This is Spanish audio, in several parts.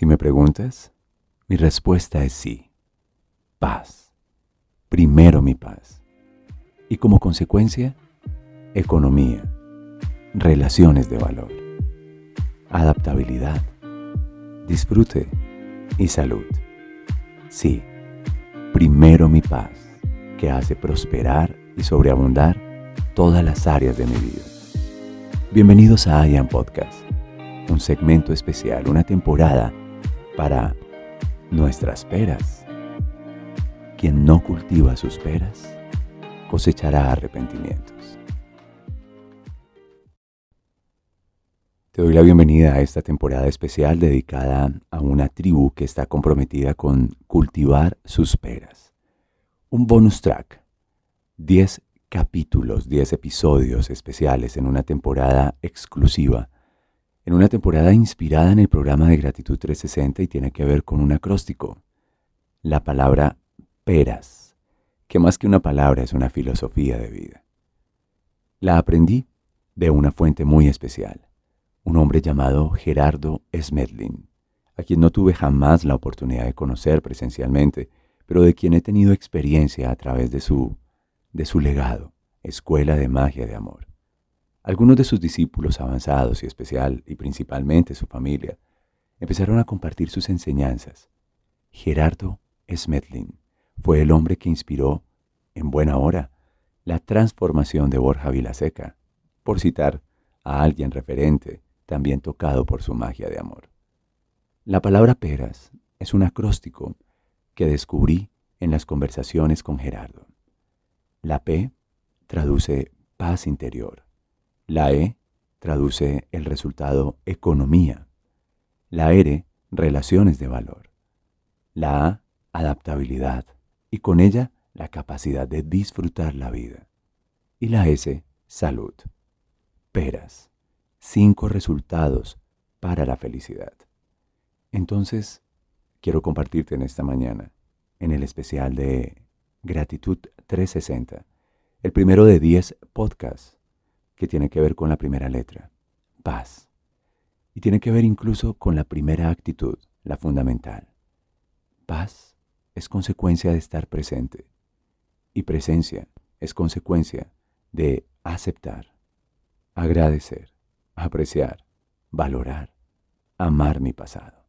Si me preguntas, mi respuesta es sí. Paz. Primero mi paz. Y como consecuencia, economía, relaciones de valor, adaptabilidad, disfrute y salud. Sí, primero mi paz, que hace prosperar y sobreabundar todas las áreas de mi vida. Bienvenidos a IAM Podcast, un segmento especial, una temporada para nuestras peras. Quien no cultiva sus peras cosechará arrepentimientos. Te doy la bienvenida a esta temporada especial dedicada a una tribu que está comprometida con cultivar sus peras. Un bonus track, 10 capítulos, 10 episodios especiales en una temporada exclusiva en una temporada inspirada en el programa de Gratitud 360 y tiene que ver con un acróstico, la palabra peras, que más que una palabra es una filosofía de vida. La aprendí de una fuente muy especial, un hombre llamado Gerardo Smedlin, a quien no tuve jamás la oportunidad de conocer presencialmente, pero de quien he tenido experiencia a través de su, de su legado, Escuela de Magia de Amor. Algunos de sus discípulos avanzados y especial, y principalmente su familia, empezaron a compartir sus enseñanzas. Gerardo Smedlin fue el hombre que inspiró, en buena hora, la transformación de Borja Vilaseca, por citar a alguien referente, también tocado por su magia de amor. La palabra peras es un acróstico que descubrí en las conversaciones con Gerardo. La P traduce paz interior. La E traduce el resultado economía. La R, relaciones de valor. La A, adaptabilidad. Y con ella, la capacidad de disfrutar la vida. Y la S, salud. Peras. Cinco resultados para la felicidad. Entonces, quiero compartirte en esta mañana, en el especial de Gratitud 360, el primero de 10 podcasts que tiene que ver con la primera letra, paz. Y tiene que ver incluso con la primera actitud, la fundamental. Paz es consecuencia de estar presente y presencia es consecuencia de aceptar, agradecer, apreciar, valorar, amar mi pasado.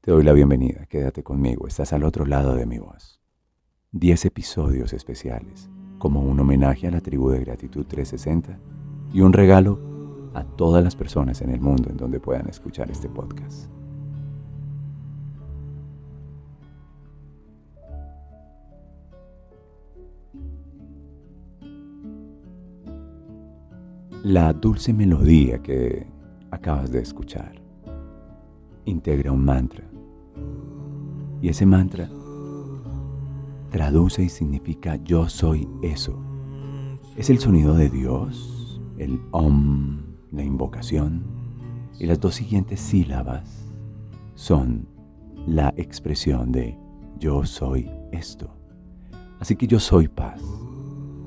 Te doy la bienvenida, quédate conmigo, estás al otro lado de mi voz. Diez episodios especiales como un homenaje a la tribu de Gratitud 360 y un regalo a todas las personas en el mundo en donde puedan escuchar este podcast. La dulce melodía que acabas de escuchar integra un mantra. Y ese mantra traduce y significa yo soy eso. Es el sonido de Dios, el om, la invocación, y las dos siguientes sílabas son la expresión de yo soy esto. Así que yo soy paz.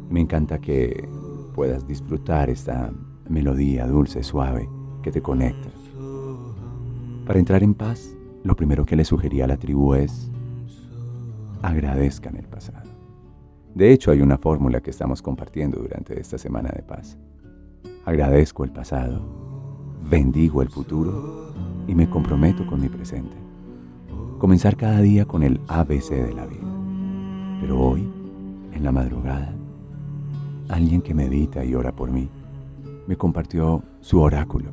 Me encanta que puedas disfrutar esta melodía dulce, suave, que te conecta. Para entrar en paz, lo primero que le sugería a la tribu es agradezcan el pasado. De hecho, hay una fórmula que estamos compartiendo durante esta semana de paz. Agradezco el pasado, bendigo el futuro y me comprometo con mi presente. Comenzar cada día con el ABC de la vida. Pero hoy, en la madrugada, alguien que medita y ora por mí me compartió su oráculo,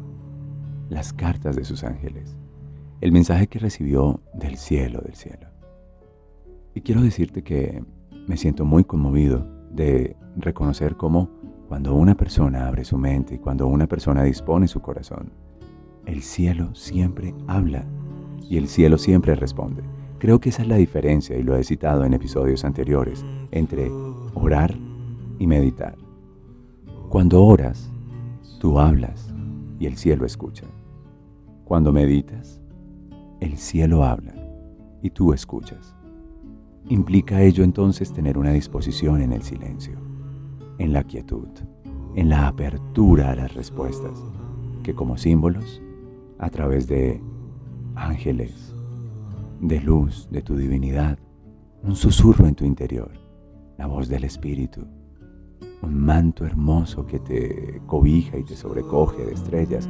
las cartas de sus ángeles, el mensaje que recibió del cielo del cielo. Y quiero decirte que me siento muy conmovido de reconocer cómo cuando una persona abre su mente y cuando una persona dispone su corazón, el cielo siempre habla y el cielo siempre responde. Creo que esa es la diferencia, y lo he citado en episodios anteriores, entre orar y meditar. Cuando oras, tú hablas y el cielo escucha. Cuando meditas, el cielo habla y tú escuchas. Implica ello entonces tener una disposición en el silencio, en la quietud, en la apertura a las respuestas, que como símbolos, a través de ángeles, de luz, de tu divinidad, un susurro en tu interior, la voz del Espíritu, un manto hermoso que te cobija y te sobrecoge de estrellas,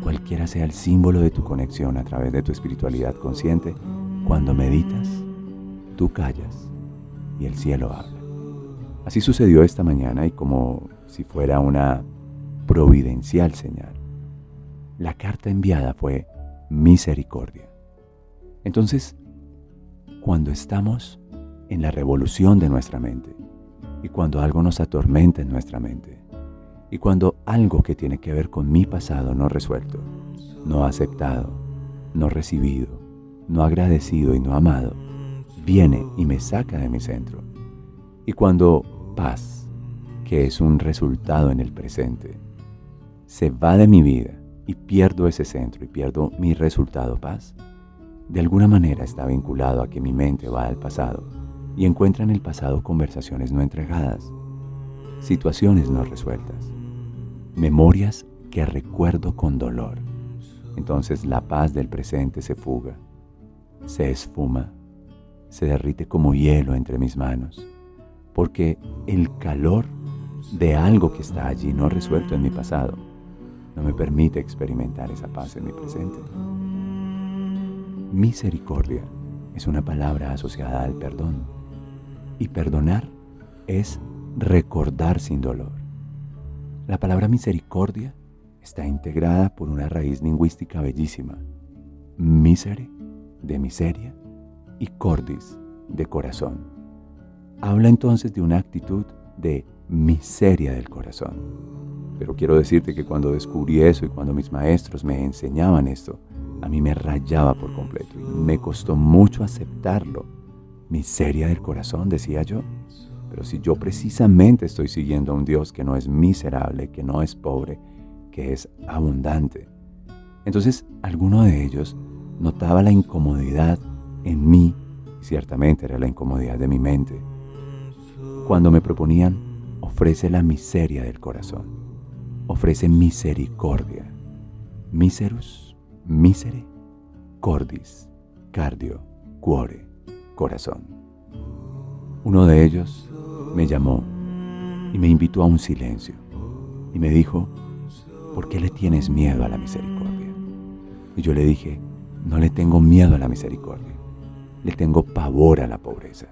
cualquiera sea el símbolo de tu conexión a través de tu espiritualidad consciente, cuando meditas, tú callas y el cielo habla. Así sucedió esta mañana y como si fuera una providencial señal, la carta enviada fue misericordia. Entonces, cuando estamos en la revolución de nuestra mente y cuando algo nos atormenta en nuestra mente y cuando algo que tiene que ver con mi pasado no resuelto, no aceptado, no recibido, no agradecido y no amado, viene y me saca de mi centro. Y cuando paz, que es un resultado en el presente, se va de mi vida y pierdo ese centro y pierdo mi resultado paz, de alguna manera está vinculado a que mi mente va al pasado y encuentra en el pasado conversaciones no entregadas, situaciones no resueltas, memorias que recuerdo con dolor. Entonces la paz del presente se fuga, se esfuma, se derrite como hielo entre mis manos, porque el calor de algo que está allí no resuelto en mi pasado no me permite experimentar esa paz en mi presente. Misericordia es una palabra asociada al perdón. Y perdonar es recordar sin dolor. La palabra misericordia está integrada por una raíz lingüística bellísima. Misere, de miseria, y cordis, de corazón. Habla entonces de una actitud de miseria del corazón. Pero quiero decirte que cuando descubrí eso y cuando mis maestros me enseñaban esto, a mí me rayaba por completo y me costó mucho aceptarlo. Miseria del corazón, decía yo. Pero si yo precisamente estoy siguiendo a un Dios que no es miserable, que no es pobre, que es abundante. Entonces, alguno de ellos notaba la incomodidad en mí, ciertamente era la incomodidad de mi mente, cuando me proponían, ofrece la miseria del corazón, ofrece misericordia, miserus Misere, cordis, cardio, cuore, corazón. Uno de ellos me llamó y me invitó a un silencio y me dijo, ¿por qué le tienes miedo a la misericordia? Y yo le dije, no le tengo miedo a la misericordia, le tengo pavor a la pobreza.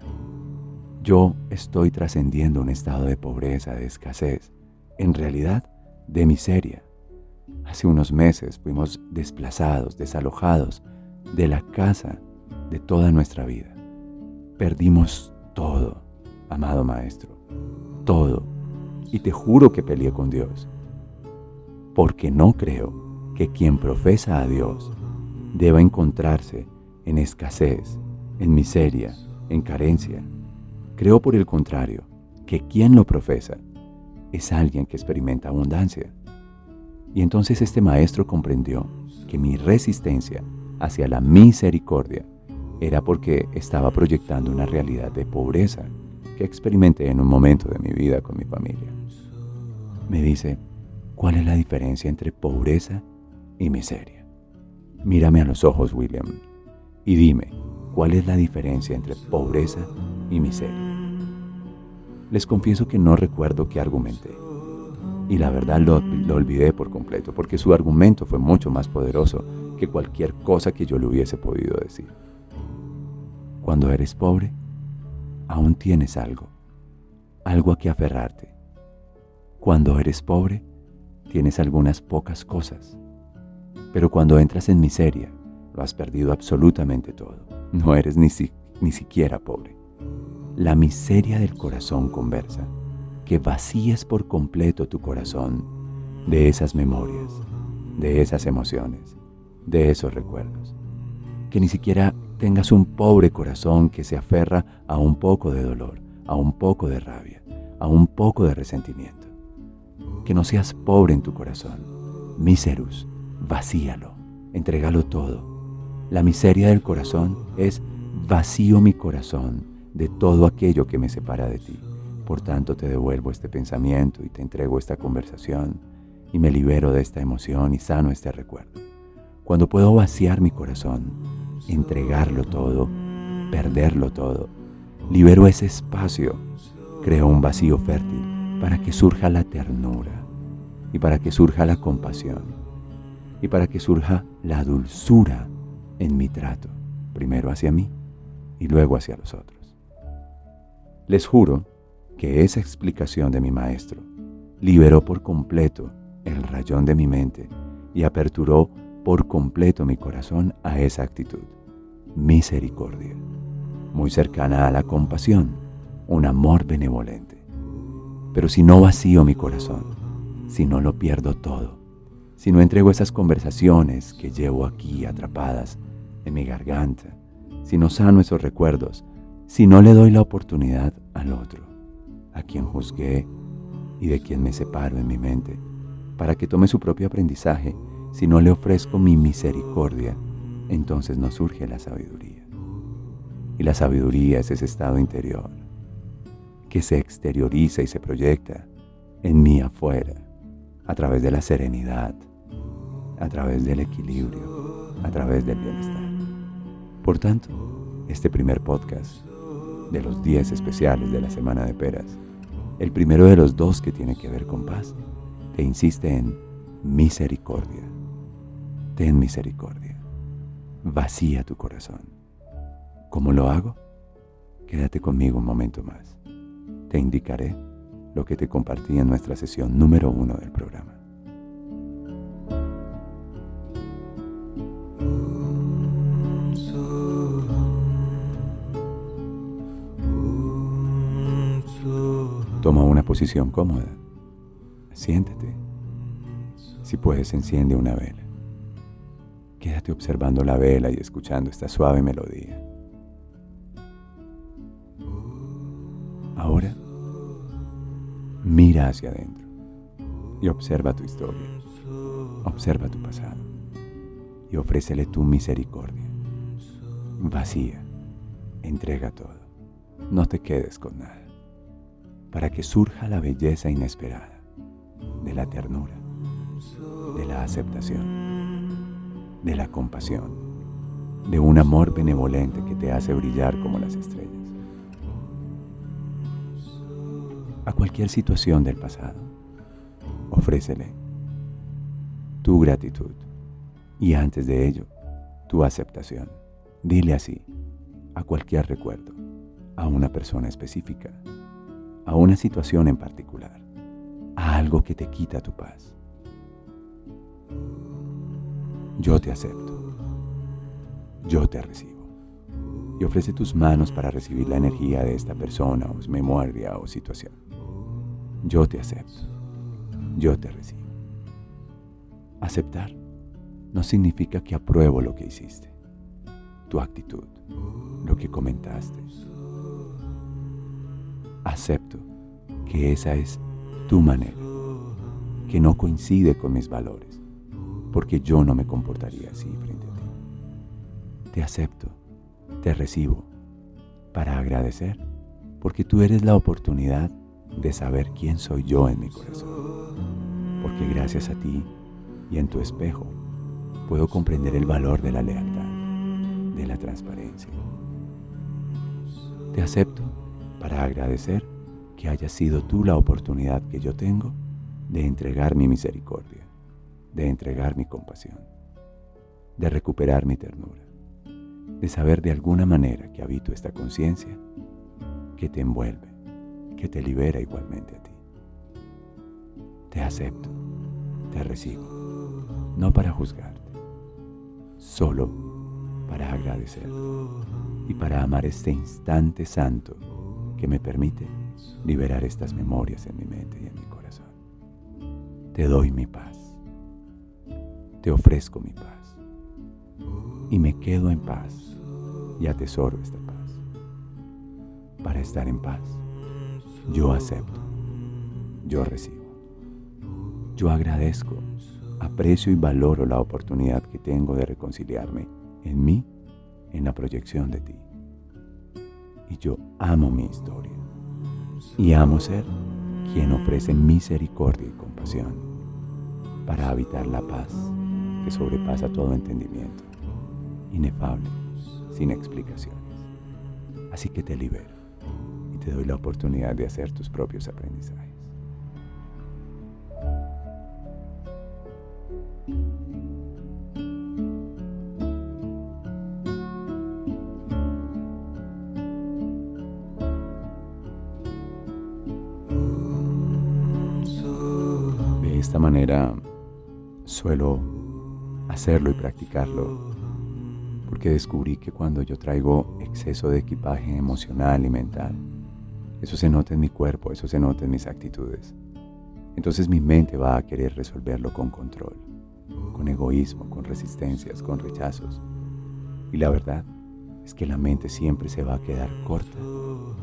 Yo estoy trascendiendo un estado de pobreza, de escasez, en realidad de miseria. Hace unos meses fuimos desplazados, desalojados de la casa de toda nuestra vida. Perdimos todo, amado Maestro, todo. Y te juro que peleé con Dios, porque no creo que quien profesa a Dios deba encontrarse en escasez, en miseria, en carencia. Creo por el contrario que quien lo profesa es alguien que experimenta abundancia. Y entonces este maestro comprendió que mi resistencia hacia la misericordia era porque estaba proyectando una realidad de pobreza que experimenté en un momento de mi vida con mi familia. Me dice, ¿cuál es la diferencia entre pobreza y miseria? Mírame a los ojos, William, y dime, ¿cuál es la diferencia entre pobreza y miseria? Les confieso que no recuerdo qué argumenté y la verdad lo, olvidé por completo, porque su argumento fue mucho más poderoso que cualquier cosa que yo le hubiese podido decir. Cuando eres pobre, aún tienes algo, algo a que aferrarte. Cuando eres pobre, tienes algunas pocas cosas, pero cuando entras en miseria, lo has perdido absolutamente todo. No eres ni, ni siquiera pobre. La miseria del corazón conversa que vacíes por completo tu corazón de esas memorias, de esas emociones, de esos recuerdos. Que ni siquiera tengas un pobre corazón que se aferra a un poco de dolor, a un poco de rabia, a un poco de resentimiento. Que no seas pobre en tu corazón. Miserus, vacíalo, entrégalo todo. La miseria del corazón es vacío mi corazón de todo aquello que me separa de ti. Por tanto, te devuelvo este pensamiento y te entrego esta conversación y me libero de esta emoción y sano este recuerdo. cuando puedo vaciar mi corazón, entregarlo todo, perderlo todo, libero ese espacio, creo un vacío fértil para que surja la ternura y para que surja la compasión y para que surja la dulzura en mi trato, primero hacia mí y luego hacia los otros. Les juro que esa explicación de mi maestro liberó por completo el rayón de mi mente y aperturó por completo mi corazón a esa actitud, misericordia, muy cercana a la compasión, un amor benevolente. Pero si no vacío mi corazón, si no lo pierdo todo, si no entrego esas conversaciones que llevo aquí atrapadas en mi garganta, si no sano esos recuerdos, si no le doy la oportunidad al otro, a quien juzgué y de quien me separo en mi mente, para que tome su propio aprendizaje, si no le ofrezco mi misericordia, entonces no surge la sabiduría. Y la sabiduría es ese estado interior que se exterioriza y se proyecta en mí afuera, a través de la serenidad, a través del equilibrio, a través del bienestar. Por tanto, este primer podcast de los 10 especiales de la Semana de Peras, el primero de los dos que tiene que ver con paz, te insiste en misericordia. Ten misericordia. Vacía tu corazón. ¿Cómo lo hago? Quédate conmigo un momento más. Te indicaré lo que te compartí en nuestra sesión número uno del programa. Toma una posición cómoda. Siéntate. Si puedes, enciende una vela. Quédate observando la vela y escuchando esta suave melodía. Ahora, mira hacia adentro y observa tu historia. Observa tu pasado y ofrécele tu misericordia. Vacía, entrega todo. No te quedes con nada para que surja la belleza inesperada de la ternura, de la aceptación, de la compasión, de un amor benevolente que te hace brillar como las estrellas. A cualquier situación del pasado, ofrécele tu gratitud y antes de ello, tu aceptación. Dile así a cualquier recuerdo, a una persona específica a una situación en particular, a algo que te quita tu paz. Yo te acepto. Yo te recibo. Y ofrece tus manos para recibir la energía de esta persona o memoria o situación. Yo te acepto. Yo te recibo. Aceptar no significa que apruebo lo que hiciste, tu actitud, lo que comentaste, acepto que esa es tu manera, que no coincide con mis valores, porque yo no me comportaría así frente a ti. Te acepto, te recibo, para agradecer, porque tú eres la oportunidad de saber quién soy yo en mi corazón, porque gracias a ti y en tu espejo puedo comprender el valor de la lealtad, de la transparencia. Te acepto para agradecer que haya sido tú la oportunidad que yo tengo de entregar mi misericordia, de entregar mi compasión, de recuperar mi ternura, de saber de alguna manera que habito esta conciencia que te envuelve, que te libera igualmente a ti. Te acepto, te recibo, no para juzgarte, solo para agradecer y para amar este instante santo que me permite liberar estas memorias en mi mente y en mi corazón. Te doy mi paz. Te ofrezco mi paz. Y me quedo en paz y atesoro esta paz. Para estar en paz, yo acepto, yo recibo. Yo agradezco, aprecio y valoro la oportunidad que tengo de reconciliarme en mí, en la proyección de ti y yo amo mi historia. Y amo ser quien ofrece misericordia y compasión para habitar la paz que sobrepasa todo entendimiento, inefable, sin explicaciones. Así que te libero y te doy la oportunidad de hacer tus propios aprendizajes. Esta manera suelo hacerlo y practicarlo porque descubrí que cuando yo traigo exceso de equipaje emocional y mental, eso se nota en mi cuerpo, eso se nota en mis actitudes. Entonces mi mente va a querer resolverlo con control, con egoísmo, con resistencias, con rechazos. Y la verdad es que la mente siempre se va a quedar corta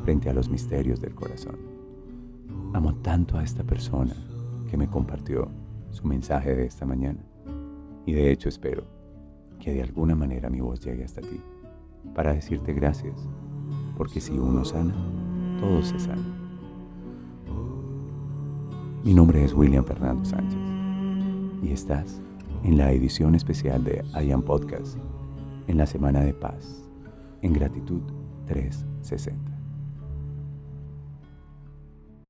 frente a los misterios del corazón. Amo tanto a esta persona que me compartió su mensaje de esta mañana. Y de hecho espero que de alguna manera mi voz llegue hasta ti para decirte gracias, porque si uno sana, todo se sana. Mi nombre es William Fernando Sánchez y estás en la edición especial de I Am Podcast en la Semana de Paz, en Gratitud 360.